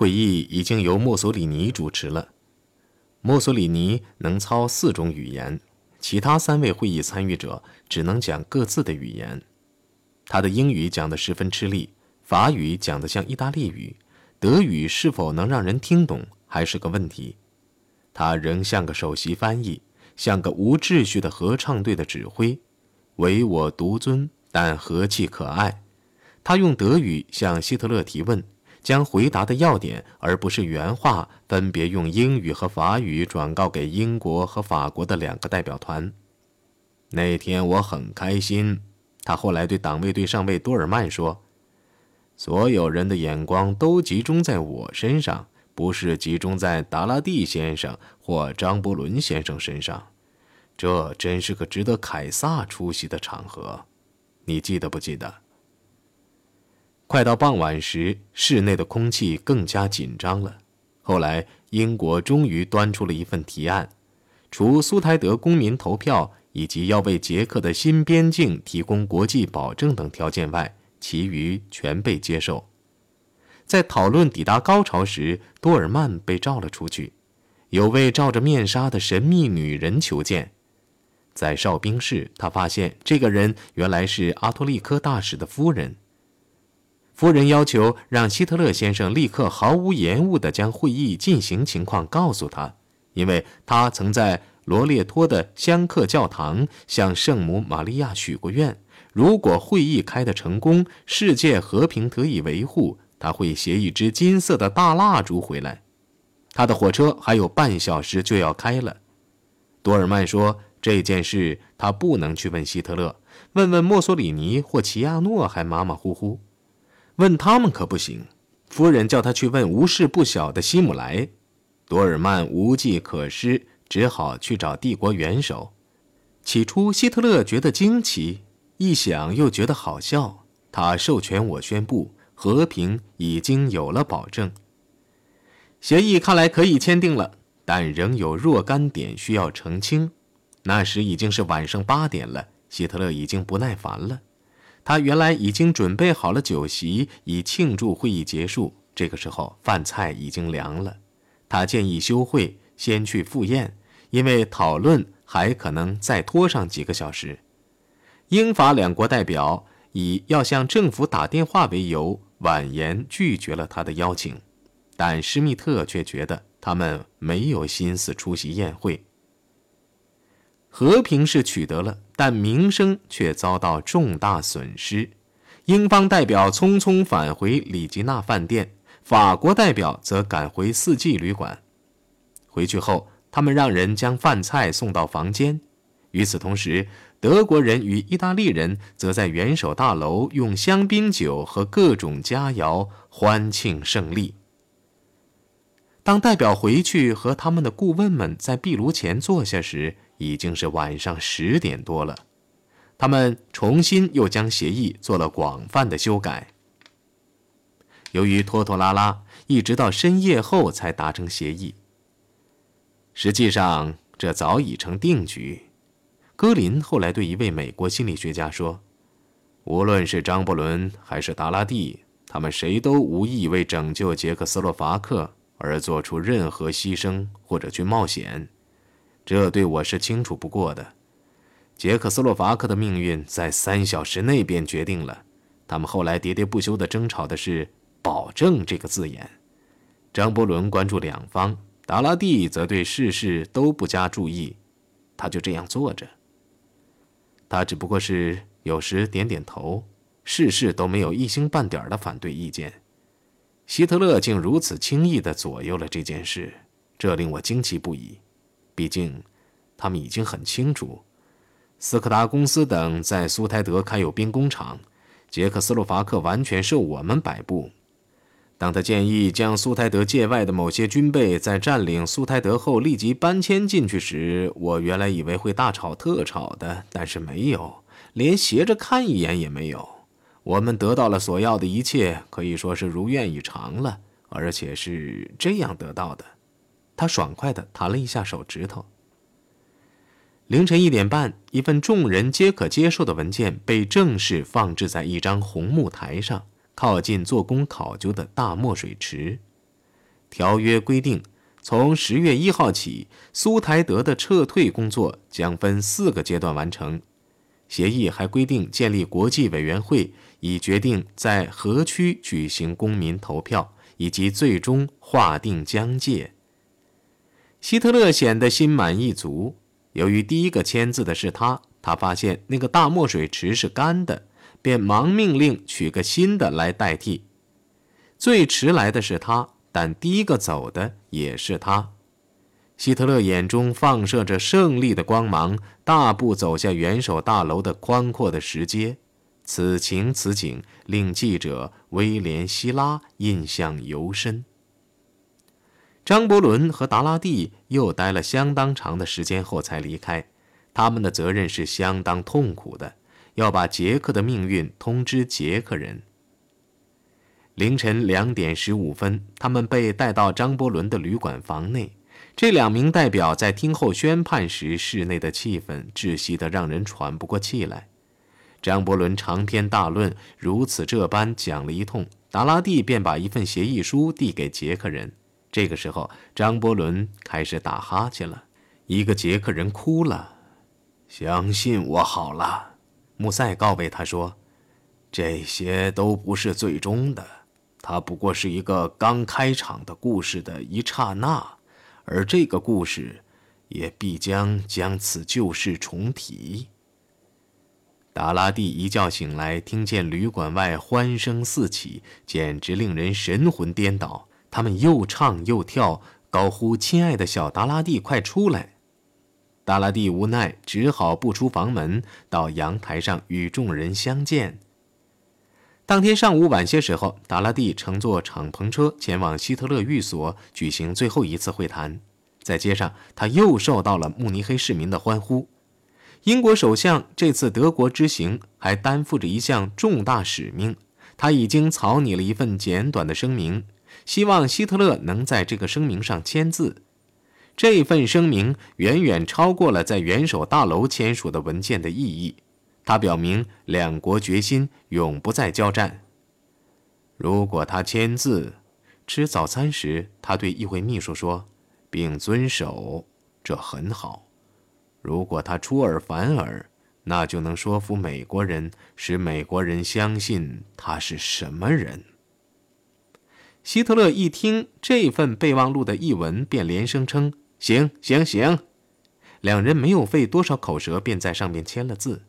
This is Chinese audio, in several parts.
会议已经由墨索里尼主持了。墨索里尼能操四种语言，其他三位会议参与者只能讲各自的语言。他的英语讲得十分吃力，法语讲得像意大利语，德语是否能让人听懂还是个问题。他仍像个首席翻译，像个无秩序的合唱队的指挥，唯我独尊，但和气可爱。他用德语向希特勒提问。将回答的要点，而不是原话，分别用英语和法语转告给英国和法国的两个代表团。那天我很开心。他后来对党卫队上尉多尔曼说：“所有人的眼光都集中在我身上，不是集中在达拉蒂先生或张伯伦先生身上。这真是个值得凯撒出席的场合。你记得不记得？”快到傍晚时，室内的空气更加紧张了。后来，英国终于端出了一份提案，除苏台德公民投票以及要为捷克的新边境提供国际保证等条件外，其余全被接受。在讨论抵达高潮时，多尔曼被召了出去，有位罩着面纱的神秘女人求见。在哨兵室，他发现这个人原来是阿托利科大使的夫人。夫人要求让希特勒先生立刻毫无延误地将会议进行情况告诉他，因为他曾在罗列托的香客教堂向圣母玛利亚许过愿，如果会议开得成功，世界和平得以维护，他会携一支金色的大蜡烛回来。他的火车还有半小时就要开了。多尔曼说这件事他不能去问希特勒，问问墨索里尼或齐亚诺还马马虎虎。问他们可不行，夫人叫他去问无事不晓的希姆莱。多尔曼无计可施，只好去找帝国元首。起初，希特勒觉得惊奇，一想又觉得好笑。他授权我宣布，和平已经有了保证。协议看来可以签订了，但仍有若干点需要澄清。那时已经是晚上八点了，希特勒已经不耐烦了。他原来已经准备好了酒席，以庆祝会议结束。这个时候，饭菜已经凉了。他建议休会，先去赴宴，因为讨论还可能再拖上几个小时。英法两国代表以要向政府打电话为由，婉言拒绝了他的邀请。但施密特却觉得他们没有心思出席宴会。和平是取得了，但名声却遭到重大损失。英方代表匆匆返回里吉纳饭店，法国代表则赶回四季旅馆。回去后，他们让人将饭菜送到房间。与此同时，德国人与意大利人则在元首大楼用香槟酒和各种佳肴欢庆胜利。当代表回去和他们的顾问们在壁炉前坐下时，已经是晚上十点多了，他们重新又将协议做了广泛的修改。由于拖拖拉拉，一直到深夜后才达成协议。实际上，这早已成定局。戈林后来对一位美国心理学家说：“无论是张伯伦还是达拉蒂，他们谁都无意为拯救捷克斯洛伐克而做出任何牺牲或者去冒险。”这对我是清楚不过的。捷克斯洛伐克的命运在三小时内便决定了。他们后来喋喋不休地争吵的是“保证”这个字眼。张伯伦关注两方，达拉蒂则对事事都不加注意。他就这样坐着。他只不过是有时点点头，事事都没有一星半点的反对意见。希特勒竟如此轻易地左右了这件事，这令我惊奇不已。毕竟，他们已经很清楚，斯柯达公司等在苏台德开有兵工厂，捷克斯洛伐克完全受我们摆布。当他建议将苏台德界外的某些军备在占领苏台德后立即搬迁进去时，我原来以为会大吵特吵的，但是没有，连斜着看一眼也没有。我们得到了所要的一切，可以说是如愿以偿了，而且是这样得到的。他爽快地弹了一下手指头。凌晨一点半，一份众人皆可接受的文件被正式放置在一张红木台上，靠近做工考究的大墨水池。条约规定，从十月一号起，苏台德的撤退工作将分四个阶段完成。协议还规定建立国际委员会，以决定在何区举行公民投票，以及最终划定疆界。希特勒显得心满意足。由于第一个签字的是他，他发现那个大墨水池是干的，便忙命令取个新的来代替。最迟来的是他，但第一个走的也是他。希特勒眼中放射着胜利的光芒，大步走下元首大楼的宽阔的石阶。此情此景令记者威廉·希拉印象尤深。张伯伦和达拉蒂又待了相当长的时间后才离开，他们的责任是相当痛苦的，要把杰克的命运通知杰克人。凌晨两点十五分，他们被带到张伯伦的旅馆房内。这两名代表在听候宣判时，室内的气氛窒息得让人喘不过气来。张伯伦长篇大论，如此这般讲了一通，达拉蒂便把一份协议书递给捷克人。这个时候，张伯伦开始打哈欠了。一个捷克人哭了：“相信我好了。”穆塞告慰他说：“这些都不是最终的，它不过是一个刚开场的故事的一刹那。”而这个故事，也必将将此旧事重提。达拉蒂一觉醒来，听见旅馆外欢声四起，简直令人神魂颠倒。他们又唱又跳，高呼：“亲爱的小达拉蒂，快出来！”达拉蒂无奈，只好不出房门，到阳台上与众人相见。当天上午晚些时候，达拉蒂乘坐敞篷车前往希特勒寓所举行最后一次会谈。在街上，他又受到了慕尼黑市民的欢呼。英国首相这次德国之行还担负着一项重大使命，他已经草拟了一份简短的声明，希望希特勒能在这个声明上签字。这份声明远远超过了在元首大楼签署的文件的意义。他表明两国决心永不再交战。如果他签字，吃早餐时他对议会秘书说，并遵守，这很好。如果他出尔反尔，那就能说服美国人，使美国人相信他是什么人。希特勒一听这份备忘录的译文，便连声称：“行行行。”两人没有费多少口舌，便在上面签了字。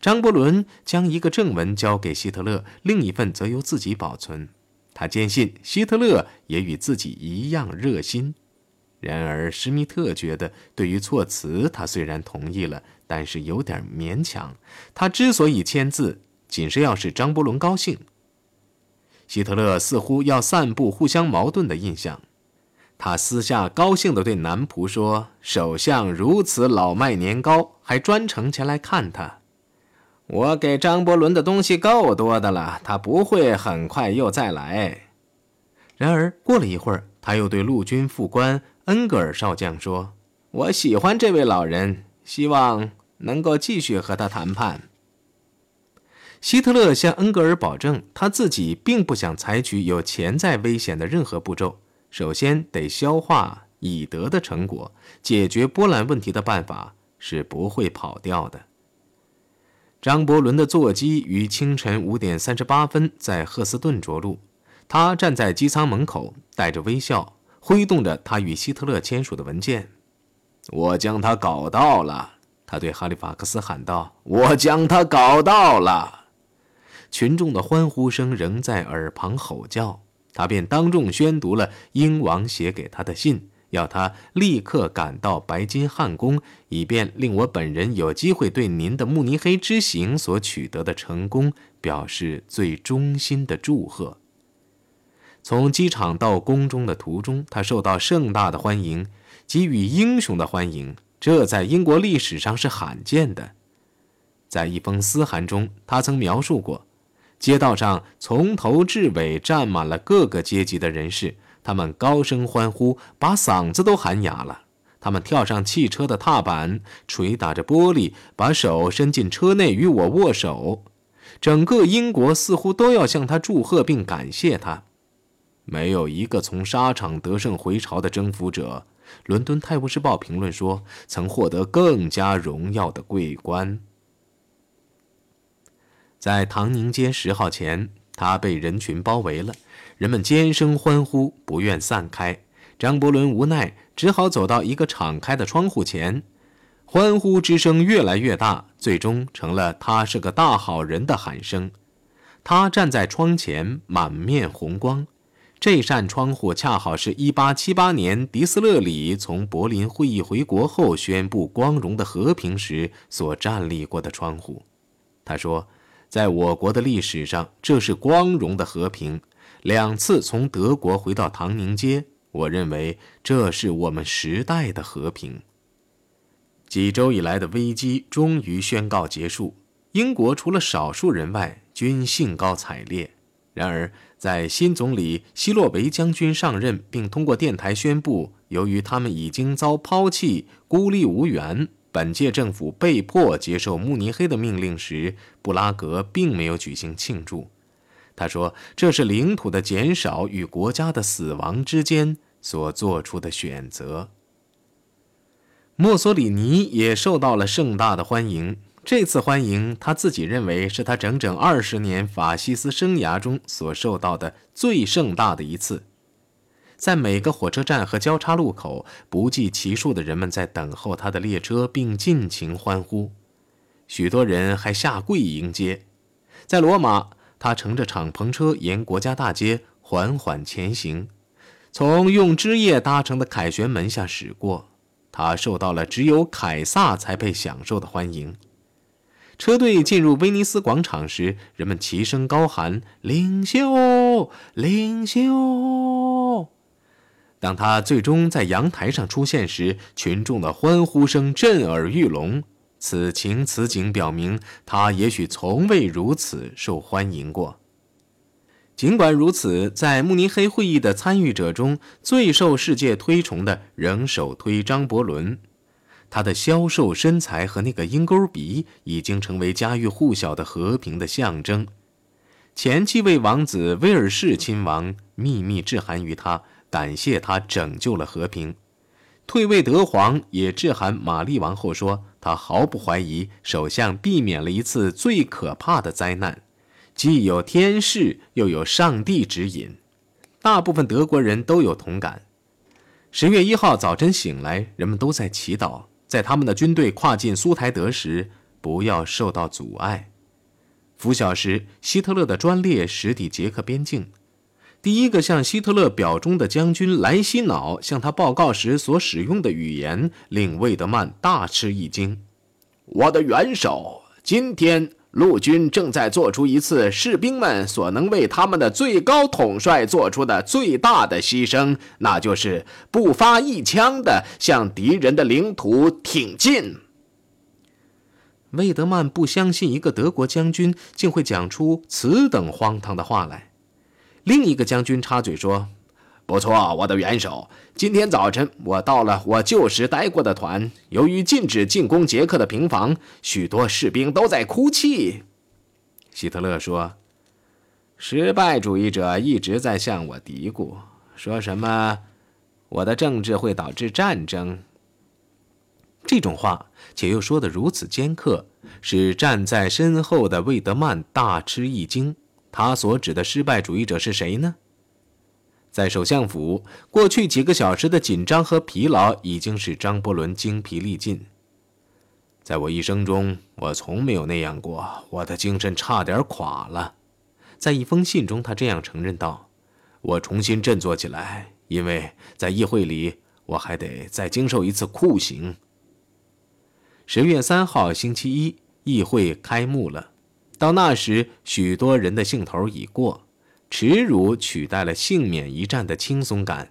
张伯伦将一个正文交给希特勒，另一份则由自己保存。他坚信希特勒也与自己一样热心。然而施密特觉得，对于措辞，他虽然同意了，但是有点勉强。他之所以签字，仅是要使张伯伦高兴。希特勒似乎要散布互相矛盾的印象。他私下高兴地对男仆说：“首相如此老迈年高，还专程前来看他。”我给张伯伦的东西够多的了，他不会很快又再来。然而过了一会儿，他又对陆军副官恩格尔少将说：“我喜欢这位老人，希望能够继续和他谈判。”希特勒向恩格尔保证，他自己并不想采取有潜在危险的任何步骤。首先得消化已得的成果，解决波兰问题的办法是不会跑掉的。张伯伦的座机于清晨五点三十八分在赫斯顿着陆。他站在机舱门口，带着微笑，挥动着他与希特勒签署的文件。我将他搞到了，他对哈利法克斯喊道：“我将他搞到了！”群众的欢呼声仍在耳旁吼叫。他便当众宣读了英王写给他的信。要他立刻赶到白金汉宫，以便令我本人有机会对您的慕尼黑之行所取得的成功表示最衷心的祝贺。从机场到宫中的途中，他受到盛大的欢迎，给予英雄的欢迎，这在英国历史上是罕见的。在一封私函中，他曾描述过，街道上从头至尾站满了各个阶级的人士。他们高声欢呼，把嗓子都喊哑了。他们跳上汽车的踏板，捶打着玻璃，把手伸进车内与我握手。整个英国似乎都要向他祝贺并感谢他。没有一个从沙场得胜回朝的征服者，伦敦《泰晤士报》评论说，曾获得更加荣耀的桂冠。在唐宁街十号前，他被人群包围了，人们尖声欢呼，不愿散开。张伯伦无奈，只好走到一个敞开的窗户前，欢呼之声越来越大，最终成了“他是个大好人”的喊声。他站在窗前，满面红光。这扇窗户恰好是一八七八年迪斯勒里从柏林会议回国后宣布光荣的和平时所站立过的窗户。他说。在我国的历史上，这是光荣的和平。两次从德国回到唐宁街，我认为这是我们时代的和平。几周以来的危机终于宣告结束。英国除了少数人外，均兴高采烈。然而，在新总理希洛维将军上任并通过电台宣布，由于他们已经遭抛弃，孤立无援。本届政府被迫接受慕尼黑的命令时，布拉格并没有举行庆祝。他说：“这是领土的减少与国家的死亡之间所做出的选择。”墨索里尼也受到了盛大的欢迎。这次欢迎，他自己认为是他整整二十年法西斯生涯中所受到的最盛大的一次。在每个火车站和交叉路口，不计其数的人们在等候他的列车，并尽情欢呼。许多人还下跪迎接。在罗马，他乘着敞篷车沿国家大街缓缓前行，从用枝叶搭成的凯旋门下驶过。他受到了只有凯撒才配享受的欢迎。车队进入威尼斯广场时，人们齐声高喊：“领袖，领袖！”当他最终在阳台上出现时，群众的欢呼声震耳欲聋。此情此景表明，他也许从未如此受欢迎过。尽管如此，在慕尼黑会议的参与者中最受世界推崇的仍首推张伯伦。他的消瘦身材和那个鹰钩鼻已经成为家喻户晓的和平的象征。前七位王子威尔士亲王秘密致函于他。感谢他拯救了和平，退位德皇也致函玛丽王后说，他毫不怀疑首相避免了一次最可怕的灾难，既有天使又有上帝指引。大部分德国人都有同感。十月一号早晨醒来，人们都在祈祷，在他们的军队跨进苏台德时不要受到阻碍。拂晓时，希特勒的专列驶抵捷克边境。第一个向希特勒表忠的将军莱希瑙向他报告时所使用的语言，令魏德曼大吃一惊。我的元首，今天陆军正在做出一次士兵们所能为他们的最高统帅做出的最大的牺牲，那就是不发一枪的向敌人的领土挺进。魏德曼不相信一个德国将军竟会讲出此等荒唐的话来。另一个将军插嘴说：“不错，我的元首。今天早晨我到了我旧时待过的团，由于禁止进攻捷克的平房，许多士兵都在哭泣。”希特勒说：“失败主义者一直在向我嘀咕，说什么我的政治会导致战争。”这种话，且又说得如此尖刻，使站在身后的魏德曼大吃一惊。他所指的失败主义者是谁呢？在首相府，过去几个小时的紧张和疲劳已经使张伯伦精疲力尽。在我一生中，我从没有那样过，我的精神差点垮了。在一封信中，他这样承认道：“我重新振作起来，因为在议会里，我还得再经受一次酷刑。”十月三号，星期一，议会开幕了。到那时，许多人的兴头已过，耻辱取代了幸免一战的轻松感。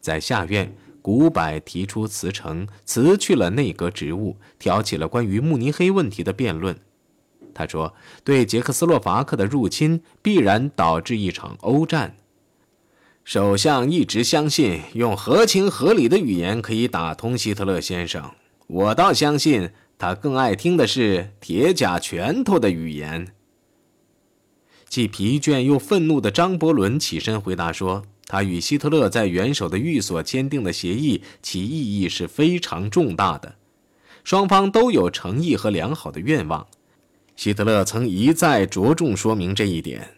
在下院，古柏提出辞呈，辞去了内阁职务，挑起了关于慕尼黑问题的辩论。他说：“对捷克斯洛伐克的入侵必然导致一场欧战。”首相一直相信用合情合理的语言可以打通希特勒先生，我倒相信。他更爱听的是铁甲拳头的语言。既疲倦又愤怒的张伯伦起身回答说：“他与希特勒在元首的寓所签订的协议，其意义是非常重大的。双方都有诚意和良好的愿望。希特勒曾一再着重说明这一点。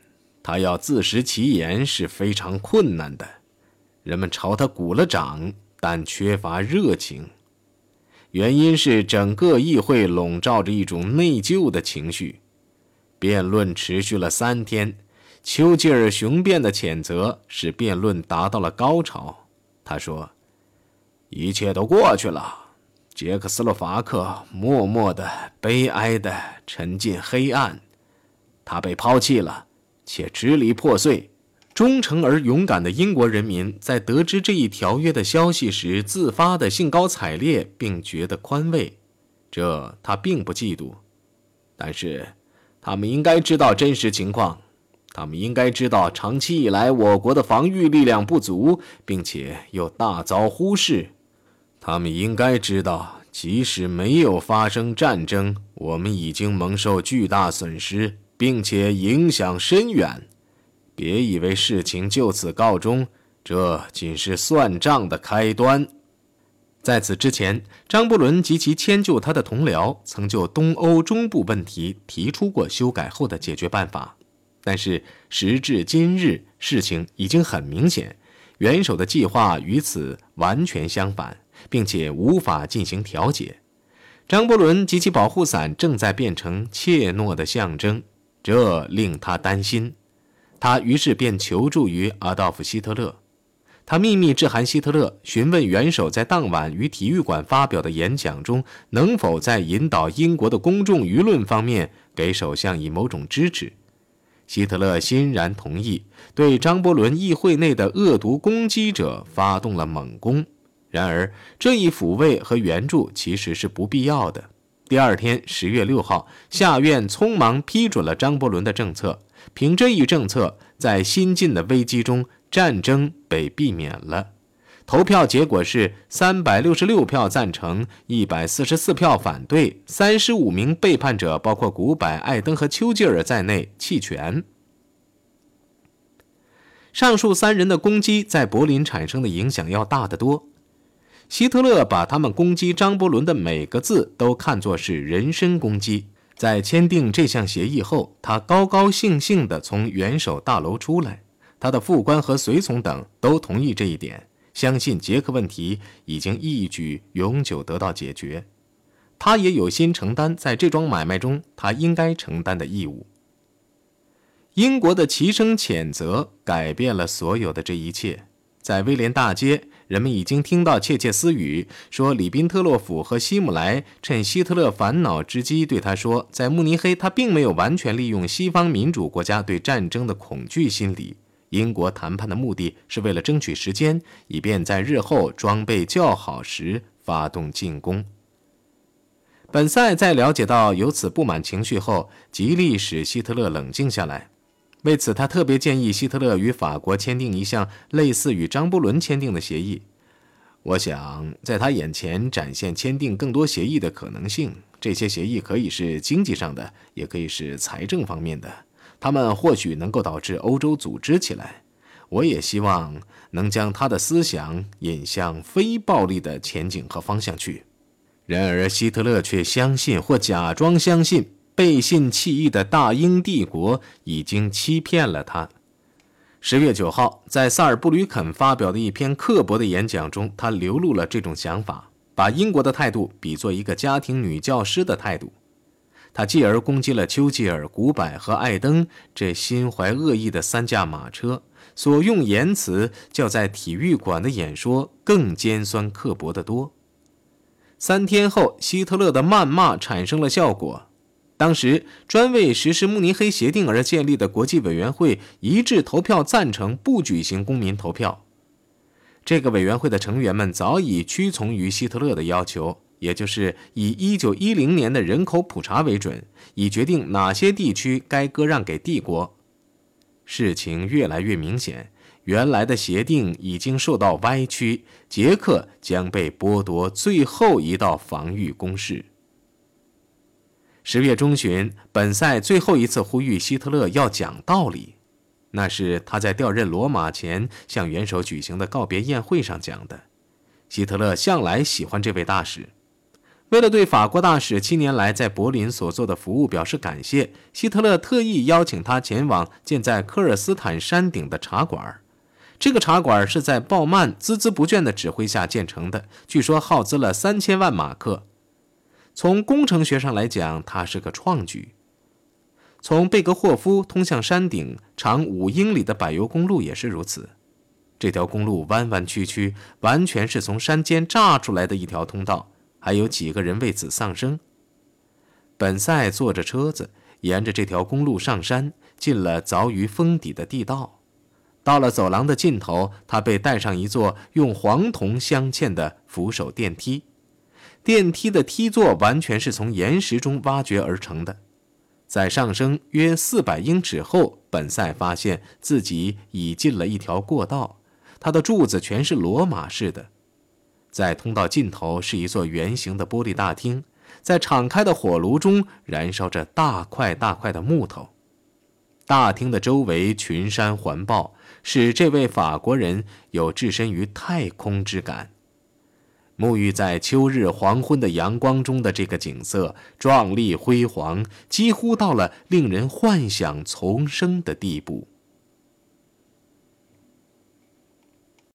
他要自食其言是非常困难的。人们朝他鼓了掌，但缺乏热情。原因是整个议会笼罩着一种内疚的情绪。辩论持续了三天。丘吉尔雄辩的谴责使辩论达到了高潮。他说：“一切都过去了，捷克斯洛伐克默默的、悲哀的沉进黑暗，他被抛弃了，且支离破碎。忠诚而勇敢的英国人民在得知这一条约的消息时，自发的兴高采烈，并觉得宽慰。这他并不嫉妒，但是他们应该知道真实情况。”他们应该知道，长期以来我国的防御力量不足，并且又大遭忽视。他们应该知道，即使没有发生战争，我们已经蒙受巨大损失，并且影响深远。别以为事情就此告终，这仅是算账的开端。在此之前，张伯伦及其迁就他的同僚曾就东欧中部问题提出过修改后的解决办法。但是时至今日，事情已经很明显，元首的计划与此完全相反，并且无法进行调解。张伯伦及其保护伞正在变成怯懦的象征，这令他担心。他于是便求助于阿道夫·希特勒。他秘密致函希特勒，询问元首在当晚于体育馆发表的演讲中，能否在引导英国的公众舆论方面给首相以某种支持。希特勒欣然同意，对张伯伦议会内的恶毒攻击者发动了猛攻。然而，这一抚慰和援助其实是不必要的。第二天，十月六号，下院匆忙批准了张伯伦的政策。凭这一政策，在新晋的危机中，战争被避免了。投票结果是三百六十六票赞成，一百四十四票反对，三十五名背叛者，包括古柏、艾登和丘吉尔在内弃权。上述三人的攻击在柏林产生的影响要大得多。希特勒把他们攻击张伯伦的每个字都看作是人身攻击。在签订这项协议后，他高高兴兴地从元首大楼出来，他的副官和随从等都同意这一点。相信捷克问题已经一举永久得到解决，他也有心承担在这桩买卖中他应该承担的义务。英国的齐声谴责改变了所有的这一切。在威廉大街，人们已经听到窃窃私语，说里宾特洛甫和希姆莱趁希特勒烦恼之机对他说，在慕尼黑他并没有完全利用西方民主国家对战争的恐惧心理。英国谈判的目的是为了争取时间，以便在日后装备较好时发动进攻。本赛在了解到有此不满情绪后，极力使希特勒冷静下来。为此，他特别建议希特勒与法国签订一项类似与张伯伦签订的协议。我想在他眼前展现签订更多协议的可能性。这些协议可以是经济上的，也可以是财政方面的。他们或许能够导致欧洲组织起来。我也希望能将他的思想引向非暴力的前景和方向去。然而，希特勒却相信或假装相信，背信弃义的大英帝国已经欺骗了他。十月九号，在萨尔布吕肯发表的一篇刻薄的演讲中，他流露了这种想法，把英国的态度比作一个家庭女教师的态度。他继而攻击了丘吉尔、古柏和艾登这心怀恶意的三驾马车，所用言辞较在体育馆的演说更尖酸刻薄得多。三天后，希特勒的谩骂产生了效果。当时，专为实施慕尼黑协定而建立的国际委员会一致投票赞成不举行公民投票。这个委员会的成员们早已屈从于希特勒的要求。也就是以一九一零年的人口普查为准，以决定哪些地区该割让给帝国。事情越来越明显，原来的协定已经受到歪曲，捷克将被剥夺最后一道防御工事。十月中旬，本赛最后一次呼吁希特勒要讲道理。那是他在调任罗马前向元首举行的告别宴会上讲的。希特勒向来喜欢这位大使。为了对法国大使七年来在柏林所做的服务表示感谢，希特勒特意邀请他前往建在科尔斯坦山顶的茶馆。这个茶馆是在鲍曼孜孜不倦的指挥下建成的，据说耗资了三千万马克。从工程学上来讲，它是个创举。从贝格霍夫通向山顶长五英里的柏油公路也是如此。这条公路弯弯曲曲，完全是从山间炸出来的一条通道，还有几个人为此丧生。本赛坐着车子沿着这条公路上山，进了凿于峰底的地道。到了走廊的尽头，他被带上一座用黄铜镶嵌的扶手电梯。电梯的梯座完全是从岩石中挖掘而成的。在上升约四百英尺后，本赛发现自己已进了一条过道。它的柱子全是罗马式的。在通道尽头是一座圆形的玻璃大厅，在敞开的火炉中燃烧着大块大块的木头。大厅的周围群山环抱。使这位法国人有置身于太空之感。沐浴在秋日黄昏的阳光中的这个景色，壮丽辉煌，几乎到了令人幻想丛生的地步。